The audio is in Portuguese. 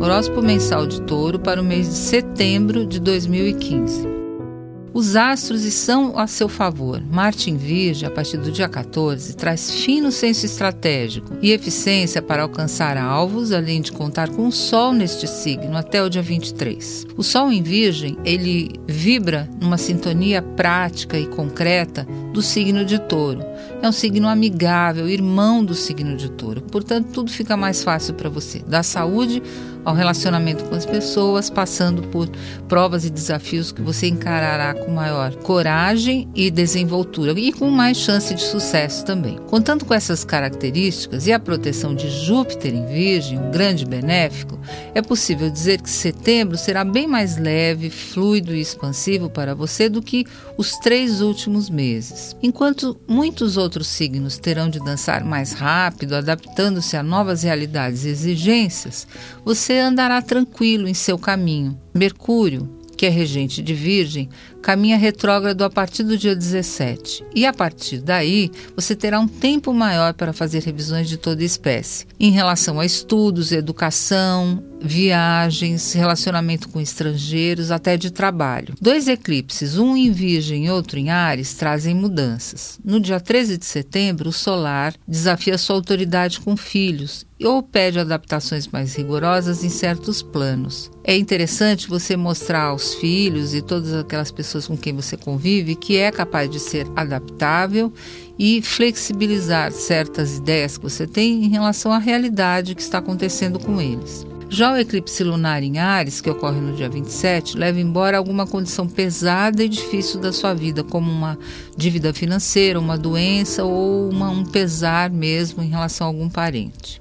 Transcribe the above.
Horóscopo mensal de Touro para o mês de setembro de 2015. Os astros estão a seu favor. Marte em Virgem, a partir do dia 14, traz fino senso estratégico e eficiência para alcançar alvos, além de contar com o Sol neste signo até o dia 23. O Sol em Virgem, ele vibra numa sintonia prática e concreta do signo de Touro. É um signo amigável, irmão do signo de Touro. Portanto, tudo fica mais fácil para você. Da saúde ao relacionamento com as pessoas, passando por provas e desafios que você encarará com maior coragem e desenvoltura e com mais chance de sucesso também. Contando com essas características e a proteção de Júpiter em Virgem, um grande benéfico, é possível dizer que setembro será bem mais leve, fluido e expansivo para você do que os três últimos meses. Enquanto muitos outros signos terão de dançar mais rápido, adaptando-se a novas realidades e exigências, você andará tranquilo em seu caminho. Mercúrio, que é regente de Virgem, caminha retrógrado a partir do dia 17. E a partir daí, você terá um tempo maior para fazer revisões de toda espécie, em relação a estudos, educação, viagens, relacionamento com estrangeiros, até de trabalho. Dois eclipses, um em Virgem e outro em Ares, trazem mudanças. No dia 13 de setembro, o solar desafia sua autoridade com filhos ou pede adaptações mais rigorosas em certos planos. É interessante você mostrar aos filhos e todas aquelas pessoas com quem você convive que é capaz de ser adaptável e flexibilizar certas ideias que você tem em relação à realidade que está acontecendo com eles. Já o eclipse lunar em Ares, que ocorre no dia 27, leva embora alguma condição pesada e difícil da sua vida, como uma dívida financeira, uma doença ou uma, um pesar mesmo em relação a algum parente.